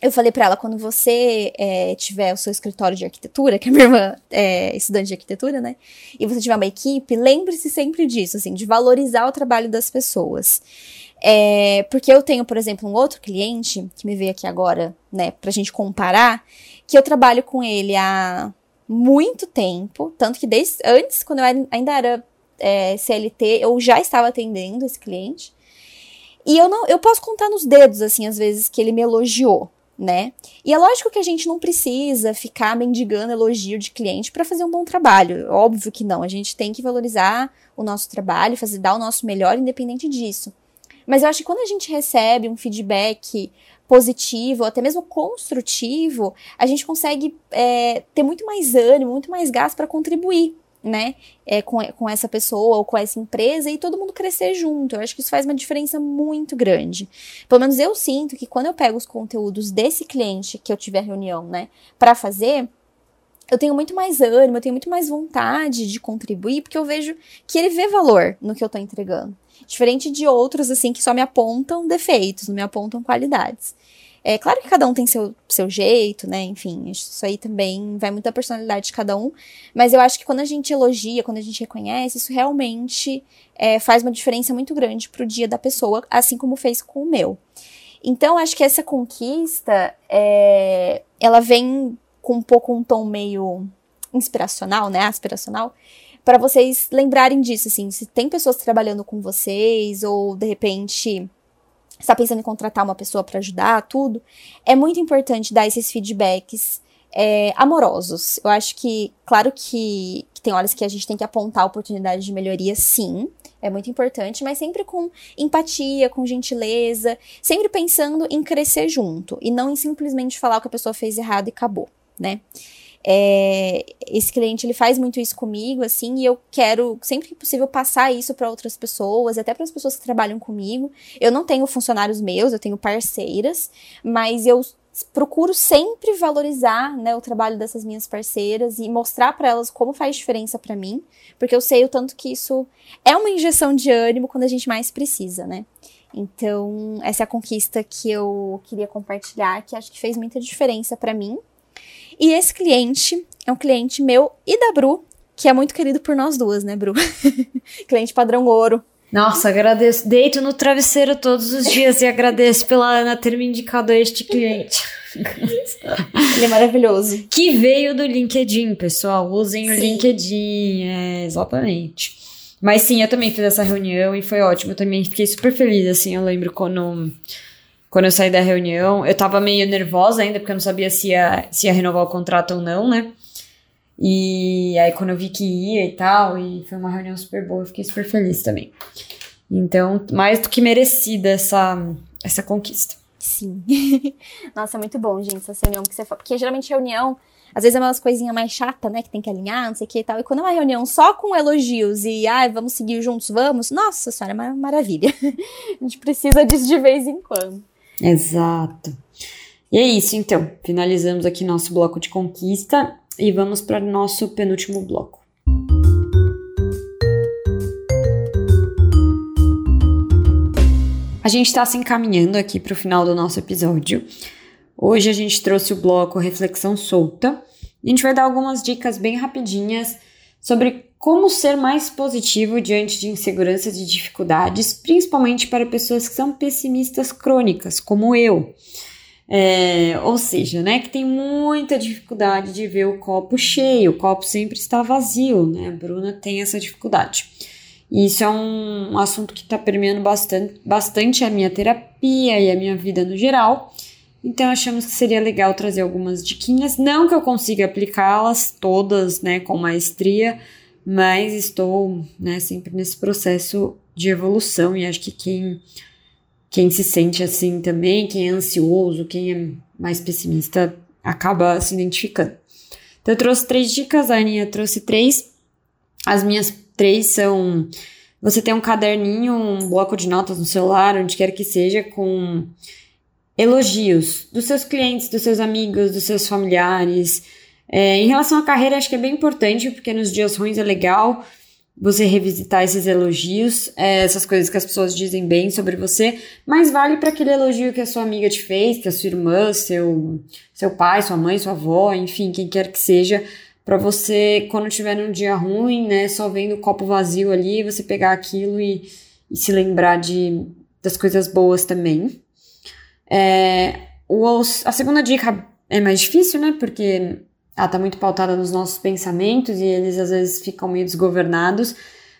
eu falei para ela, quando você é, tiver o seu escritório de arquitetura, que a minha irmã é estudante de arquitetura, né? E você tiver uma equipe, lembre-se sempre disso, assim, de valorizar o trabalho das pessoas. É, porque eu tenho, por exemplo, um outro cliente, que me veio aqui agora, né, pra gente comparar, que eu trabalho com ele há muito tempo, tanto que desde antes, quando eu ainda era é, CLT, eu já estava atendendo esse cliente. E eu não, eu posso contar nos dedos, assim, às vezes, que ele me elogiou né? E é lógico que a gente não precisa ficar mendigando elogio de cliente para fazer um bom trabalho. Óbvio que não. A gente tem que valorizar o nosso trabalho, fazer dar o nosso melhor independente disso. Mas eu acho que quando a gente recebe um feedback positivo, até mesmo construtivo, a gente consegue é, ter muito mais ânimo, muito mais gás para contribuir né, é, com, com essa pessoa ou com essa empresa e todo mundo crescer junto. Eu acho que isso faz uma diferença muito grande. Pelo menos eu sinto que quando eu pego os conteúdos desse cliente que eu tiver reunião, né, para fazer, eu tenho muito mais ânimo, eu tenho muito mais vontade de contribuir, porque eu vejo que ele vê valor no que eu tô entregando. Diferente de outros, assim, que só me apontam defeitos, não me apontam qualidades. É claro que cada um tem seu, seu jeito, né? Enfim, isso aí também vai muito da personalidade de cada um. Mas eu acho que quando a gente elogia, quando a gente reconhece, isso realmente é, faz uma diferença muito grande pro dia da pessoa, assim como fez com o meu. Então, acho que essa conquista, é, ela vem com um pouco um tom meio inspiracional, né? Aspiracional para vocês lembrarem disso, assim, se tem pessoas trabalhando com vocês ou de repente está pensando em contratar uma pessoa para ajudar, tudo, é muito importante dar esses feedbacks é, amorosos. Eu acho que, claro que, que, tem horas que a gente tem que apontar oportunidades de melhoria, sim, é muito importante, mas sempre com empatia, com gentileza, sempre pensando em crescer junto e não em simplesmente falar o que a pessoa fez errado e acabou, né? É, esse cliente ele faz muito isso comigo, assim, e eu quero sempre que possível passar isso para outras pessoas, até para as pessoas que trabalham comigo. Eu não tenho funcionários meus, eu tenho parceiras, mas eu procuro sempre valorizar né, o trabalho dessas minhas parceiras e mostrar para elas como faz diferença para mim, porque eu sei o tanto que isso é uma injeção de ânimo quando a gente mais precisa, né? Então, essa é a conquista que eu queria compartilhar, que acho que fez muita diferença para mim e esse cliente é um cliente meu e da Bru, que é muito querido por nós duas, né, Bru? cliente padrão ouro. Nossa, agradeço. Deito no travesseiro todos os dias e agradeço pela Ana ter me indicado este cliente. Ele é maravilhoso. Que veio do LinkedIn, pessoal. Usem sim. o LinkedIn. É, exatamente. Mas sim, eu também fiz essa reunião e foi ótimo. Eu também fiquei super feliz, assim. Eu lembro quando quando eu saí da reunião, eu tava meio nervosa ainda, porque eu não sabia se ia, se ia renovar o contrato ou não, né? E aí quando eu vi que ia e tal, e foi uma reunião super boa, eu fiquei super feliz também. Então, mais do que merecida essa, essa conquista. Sim. Nossa, é muito bom, gente, essa reunião que você. Porque geralmente reunião, às vezes é umas coisinhas mais chatas, né? Que tem que alinhar, não sei o que e tal. E quando é uma reunião só com elogios e, ah, vamos seguir juntos, vamos. Nossa senhora, é uma maravilha. a gente precisa disso de vez em quando. Exato. E é isso, então. Finalizamos aqui nosso bloco de conquista e vamos para o nosso penúltimo bloco. A gente está se encaminhando aqui para o final do nosso episódio. Hoje a gente trouxe o bloco Reflexão Solta. A gente vai dar algumas dicas bem rapidinhas sobre como ser mais positivo diante de inseguranças e dificuldades, principalmente para pessoas que são pessimistas crônicas, como eu. É, ou seja, né, que tem muita dificuldade de ver o copo cheio, o copo sempre está vazio, né? A Bruna tem essa dificuldade. E isso é um assunto que está permeando bastante, bastante a minha terapia e a minha vida no geral. Então achamos que seria legal trazer algumas diquinhas, não que eu consiga aplicá-las todas, né, com maestria, mas estou, né, sempre nesse processo de evolução e acho que quem quem se sente assim também, quem é ansioso, quem é mais pessimista, acaba se identificando. Então, eu trouxe três dicas, a Aninha trouxe três. As minhas três são: você tem um caderninho, um bloco de notas no celular, onde quer que seja, com elogios dos seus clientes, dos seus amigos, dos seus familiares. É, em relação à carreira, acho que é bem importante, porque nos dias ruins é legal você revisitar esses elogios, é, essas coisas que as pessoas dizem bem sobre você, mas vale para aquele elogio que a sua amiga te fez, que a sua irmã, seu, seu pai, sua mãe, sua avó, enfim, quem quer que seja, para você, quando tiver num dia ruim, né, só vendo o copo vazio ali, você pegar aquilo e, e se lembrar de, das coisas boas também. É, o, a segunda dica é mais difícil, né? Porque ela tá muito pautada nos nossos pensamentos e eles às vezes ficam meio desgovernados,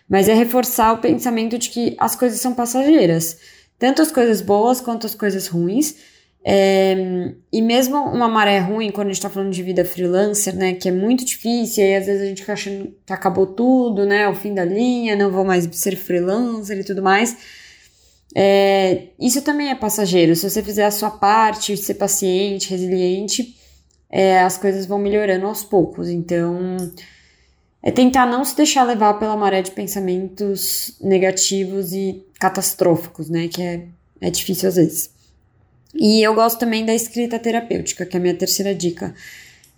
mas é reforçar o pensamento de que as coisas são passageiras, tanto as coisas boas quanto as coisas ruins. É, e mesmo uma maré ruim, quando a gente tá falando de vida freelancer, né, que é muito difícil, e às vezes a gente fica achando que acabou tudo, né, o fim da linha, não vou mais ser freelancer e tudo mais é, isso também é passageiro. Se você fizer a sua parte, ser paciente, resiliente, é, as coisas vão melhorando aos poucos. Então, é tentar não se deixar levar pela maré de pensamentos negativos e catastróficos, né? Que é, é difícil às vezes. E eu gosto também da escrita terapêutica, que é a minha terceira dica.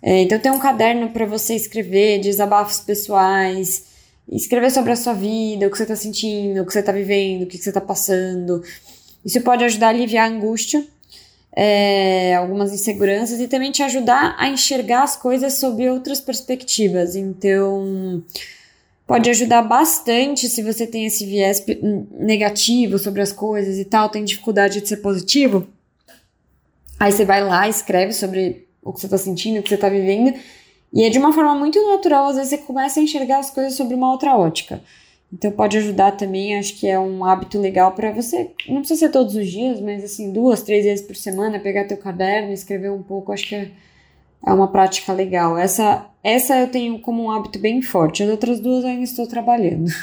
É, então, tem um caderno para você escrever desabafos pessoais escrever sobre a sua vida, o que você está sentindo, o que você está vivendo, o que você está passando. Isso pode ajudar a aliviar a angústia, é, algumas inseguranças e também te ajudar a enxergar as coisas sob outras perspectivas. Então, pode ajudar bastante se você tem esse viés negativo sobre as coisas e tal, tem dificuldade de ser positivo. Aí você vai lá, escreve sobre o que você está sentindo, o que você está vivendo e é de uma forma muito natural, às vezes você começa a enxergar as coisas sobre uma outra ótica. Então pode ajudar também, acho que é um hábito legal para você, não precisa ser todos os dias, mas assim, duas, três vezes por semana, pegar teu caderno, escrever um pouco, acho que é, é uma prática legal. Essa, essa eu tenho como um hábito bem forte, as outras duas ainda estou trabalhando.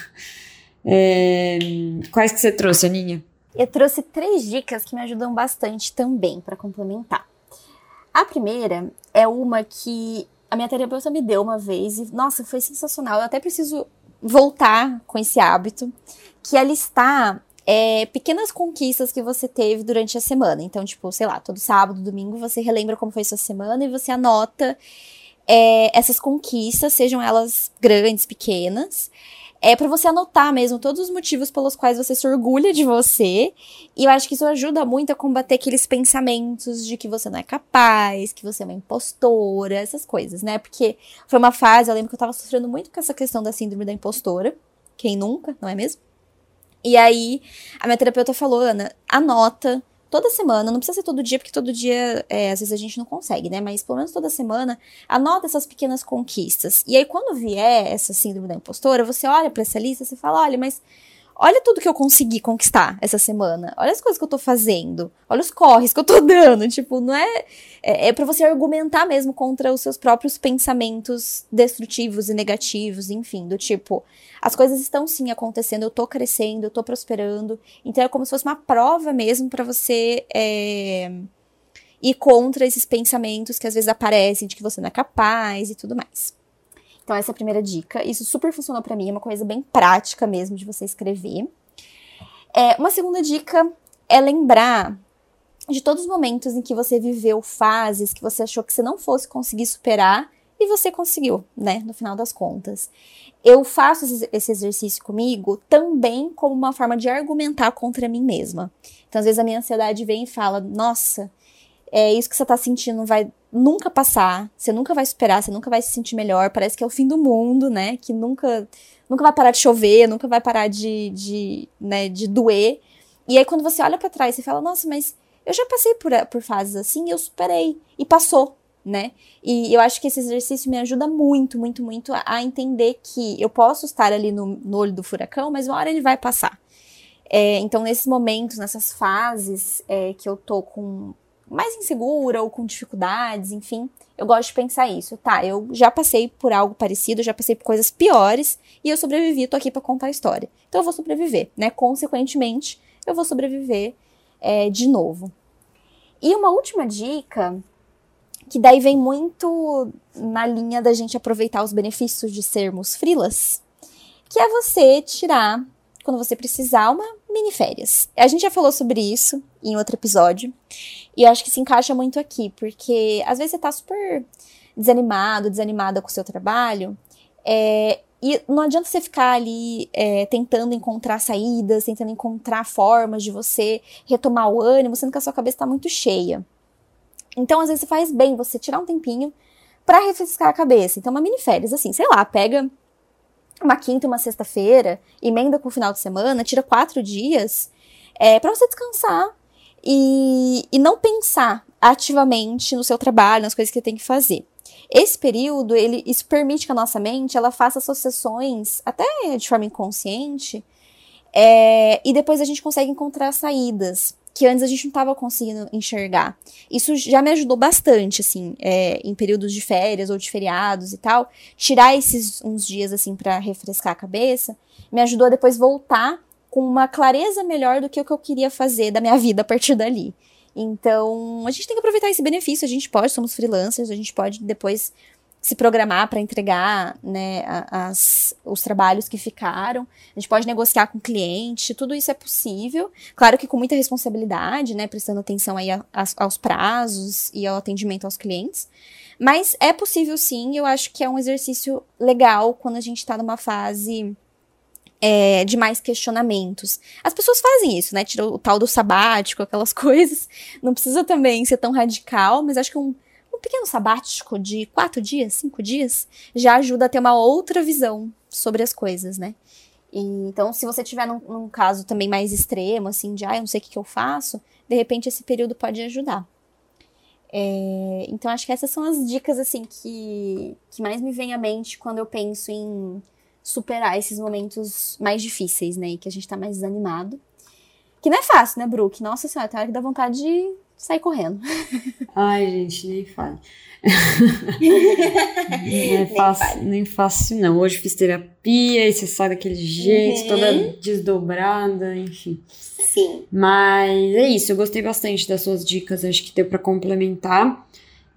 É, quais que você trouxe, Aninha? Eu trouxe três dicas que me ajudam bastante também para complementar. A primeira é uma que a minha terapeuta me deu uma vez e, nossa, foi sensacional. Eu até preciso voltar com esse hábito, que é listar é, pequenas conquistas que você teve durante a semana. Então, tipo, sei lá, todo sábado, domingo, você relembra como foi sua semana e você anota é, essas conquistas, sejam elas grandes, pequenas é para você anotar mesmo todos os motivos pelos quais você se orgulha de você. E eu acho que isso ajuda muito a combater aqueles pensamentos de que você não é capaz, que você é uma impostora, essas coisas, né? Porque foi uma fase, eu lembro que eu tava sofrendo muito com essa questão da síndrome da impostora. Quem nunca, não é mesmo? E aí, a minha terapeuta falou, Ana, anota toda semana, não precisa ser todo dia, porque todo dia, é, às vezes a gente não consegue, né? Mas pelo menos toda semana, anota essas pequenas conquistas. E aí, quando vier essa síndrome da impostora, você olha para essa lista e fala: olha, mas olha tudo que eu consegui conquistar essa semana. Olha as coisas que eu tô fazendo. Olha os corres que eu tô dando. Tipo, não é. É, é para você argumentar mesmo contra os seus próprios pensamentos destrutivos e negativos, enfim, do tipo, as coisas estão sim acontecendo, eu tô crescendo, eu tô prosperando. Então é como se fosse uma prova mesmo para você. É, ir contra esses pensamentos que às vezes aparecem de que você não é capaz e tudo mais. Então, essa é a primeira dica. Isso super funcionou para mim, é uma coisa bem prática mesmo de você escrever. É, uma segunda dica é lembrar de todos os momentos em que você viveu fases que você achou que você não fosse conseguir superar e você conseguiu, né, no final das contas. Eu faço esse exercício comigo também como uma forma de argumentar contra mim mesma. Então, às vezes a minha ansiedade vem e fala: "Nossa, é isso que você tá sentindo vai nunca passar, você nunca vai superar, você nunca vai se sentir melhor, parece que é o fim do mundo, né? Que nunca, nunca vai parar de chover, nunca vai parar de, de, né, de doer. E aí quando você olha para trás, você fala, nossa, mas eu já passei por, por fases assim e eu superei. E passou, né? E eu acho que esse exercício me ajuda muito, muito, muito a entender que eu posso estar ali no, no olho do furacão, mas uma hora ele vai passar. É, então, nesses momentos, nessas fases é, que eu tô com mais insegura ou com dificuldades, enfim, eu gosto de pensar isso, tá? Eu já passei por algo parecido, já passei por coisas piores e eu sobrevivi, tô aqui para contar a história. Então eu vou sobreviver, né? Consequentemente, eu vou sobreviver é, de novo. E uma última dica que daí vem muito na linha da gente aproveitar os benefícios de sermos frilas, que é você tirar, quando você precisar, uma mini férias. A gente já falou sobre isso em outro episódio, e eu acho que se encaixa muito aqui, porque às vezes você tá super desanimado, desanimada com o seu trabalho, é, e não adianta você ficar ali é, tentando encontrar saídas, tentando encontrar formas de você retomar o ânimo, sendo que a sua cabeça está muito cheia. Então, às vezes, faz bem você tirar um tempinho para refrescar a cabeça. Então, uma mini férias, assim, sei lá, pega uma quinta uma sexta-feira, emenda com o final de semana, tira quatro dias é, para você descansar e, e não pensar ativamente no seu trabalho, nas coisas que você tem que fazer. Esse período, ele, isso permite que a nossa mente ela faça associações, até de forma inconsciente, é, e depois a gente consegue encontrar saídas que antes a gente não estava conseguindo enxergar. Isso já me ajudou bastante, assim, é, em períodos de férias ou de feriados e tal. Tirar esses uns dias, assim, para refrescar a cabeça, me ajudou a depois voltar com uma clareza melhor do que o que eu queria fazer da minha vida a partir dali. Então, a gente tem que aproveitar esse benefício. A gente pode, somos freelancers, a gente pode depois se programar para entregar né, as, os trabalhos que ficaram. A gente pode negociar com o cliente, tudo isso é possível. Claro que com muita responsabilidade, né, prestando atenção aí a, a, aos prazos e ao atendimento aos clientes. Mas é possível sim, eu acho que é um exercício legal quando a gente está numa fase é, de mais questionamentos. As pessoas fazem isso, né? Tirou o tal do sabático, aquelas coisas. Não precisa também ser tão radical, mas acho que um, um pequeno sabático de quatro dias, cinco dias, já ajuda a ter uma outra visão sobre as coisas, né? E, então, se você tiver num, num, caso também mais extremo, assim, de, ah, eu não sei o que, que eu faço, de repente esse período pode ajudar. É, então, acho que essas são as dicas, assim, que, que mais me vem à mente quando eu penso em superar esses momentos mais difíceis, né? E que a gente tá mais desanimado. Que não é fácil, né, Brooke? Nossa senhora, tem hora que dá vontade de sair correndo. Ai, gente, nem fale. não é fácil, nem fácil, não. Hoje fiz terapia e você sai daquele jeito, uhum. toda desdobrada, enfim. Sim. Mas é isso, eu gostei bastante das suas dicas, acho que deu para complementar.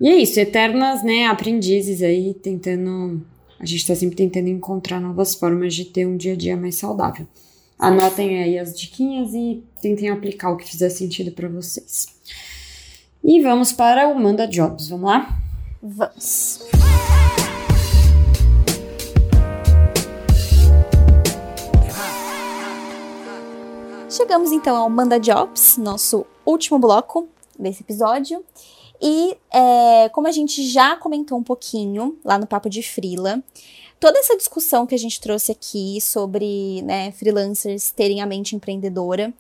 E é isso, eternas, né, aprendizes aí, tentando a gente está sempre tentando encontrar novas formas de ter um dia a dia mais saudável. Anotem aí as diquinhas e tentem aplicar o que fizer sentido para vocês. E vamos para o Manda Jobs, vamos lá? Vamos. Chegamos então ao Manda Jobs, nosso último bloco desse episódio. E é, como a gente já comentou um pouquinho lá no Papo de Frila, toda essa discussão que a gente trouxe aqui sobre né, freelancers terem a mente empreendedora,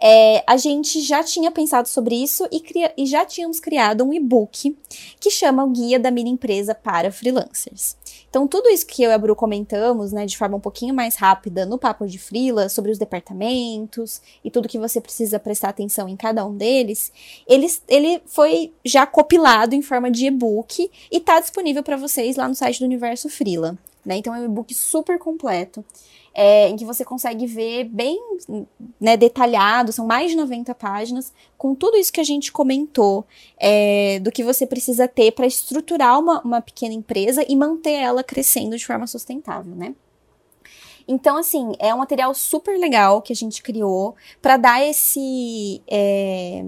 é, a gente já tinha pensado sobre isso e, cria, e já tínhamos criado um e-book que chama o Guia da Mini Empresa para Freelancers. Então, tudo isso que eu e a Bru comentamos, né, de forma um pouquinho mais rápida no Papo de Frila, sobre os departamentos e tudo que você precisa prestar atenção em cada um deles, ele, ele foi já compilado em forma de e-book e está disponível para vocês lá no site do Universo Frila. Né? Então, é um e-book super completo é, em que você consegue ver bem né, detalhado, são mais de 90 páginas, com tudo isso que a gente comentou, é, do que você precisa ter para estruturar uma, uma pequena empresa e manter ela crescendo de forma sustentável, né? Então, assim, é um material super legal que a gente criou para dar esse. É,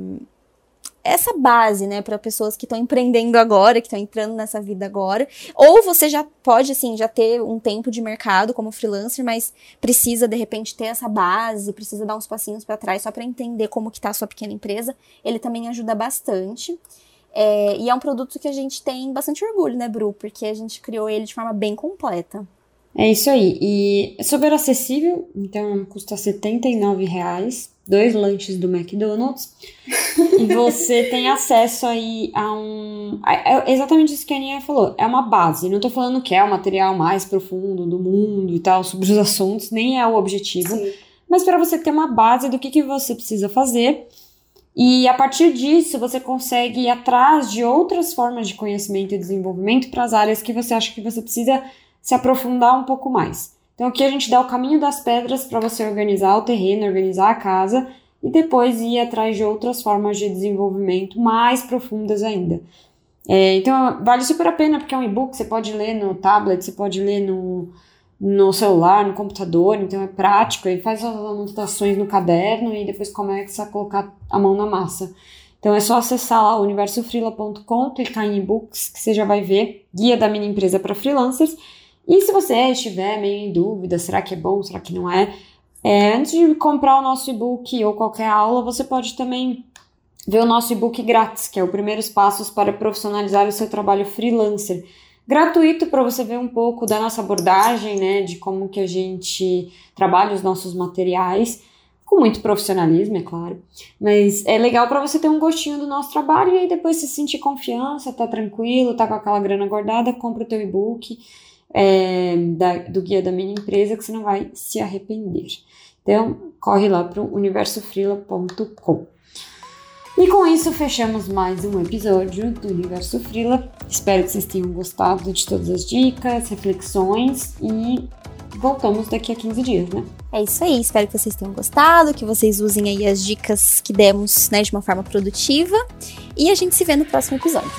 essa base, né, para pessoas que estão empreendendo agora, que estão entrando nessa vida agora. Ou você já pode, assim, já ter um tempo de mercado como freelancer, mas precisa, de repente, ter essa base, precisa dar uns passinhos para trás só para entender como que tá a sua pequena empresa. Ele também ajuda bastante. É, e é um produto que a gente tem bastante orgulho, né, Bru? Porque a gente criou ele de forma bem completa. É isso aí. E super acessível, então custa 79 reais dois lanches do McDonald's e você tem acesso aí a um. É exatamente isso que a Aninha falou. É uma base. Não tô falando que é o material mais profundo do mundo e tal, sobre os assuntos, nem é o objetivo. Sim. Mas para você ter uma base do que, que você precisa fazer. E a partir disso, você consegue ir atrás de outras formas de conhecimento e desenvolvimento para as áreas que você acha que você precisa se aprofundar um pouco mais. Então aqui a gente dá o caminho das pedras para você organizar o terreno, organizar a casa e depois ir atrás de outras formas de desenvolvimento mais profundas ainda. É, então, vale super a pena, porque é um e-book, você pode ler no tablet, você pode ler no, no celular, no computador, então é prático, e faz as anotações no caderno e depois começa a colocar a mão na massa. Então é só acessar lá universofrila.com, clicar em e-books, que você já vai ver guia da minha empresa para freelancers. E se você estiver meio em dúvida, será que é bom, será que não é? é antes de comprar o nosso e-book ou qualquer aula, você pode também ver o nosso e-book grátis, que é o Primeiros Passos para Profissionalizar o Seu Trabalho Freelancer. Gratuito para você ver um pouco da nossa abordagem, né, de como que a gente trabalha os nossos materiais, com muito profissionalismo, é claro. Mas é legal para você ter um gostinho do nosso trabalho e aí depois se sentir confiança, tá tranquilo, tá com aquela grana guardada, compra o teu e-book é, da, do guia da minha empresa que você não vai se arrepender. Então, corre lá para o universofrila.com. E com isso fechamos mais um episódio do Universo Frila. Espero que vocês tenham gostado de todas as dicas, reflexões e voltamos daqui a 15 dias, né? É isso aí, espero que vocês tenham gostado, que vocês usem aí as dicas que demos né, de uma forma produtiva. E a gente se vê no próximo episódio.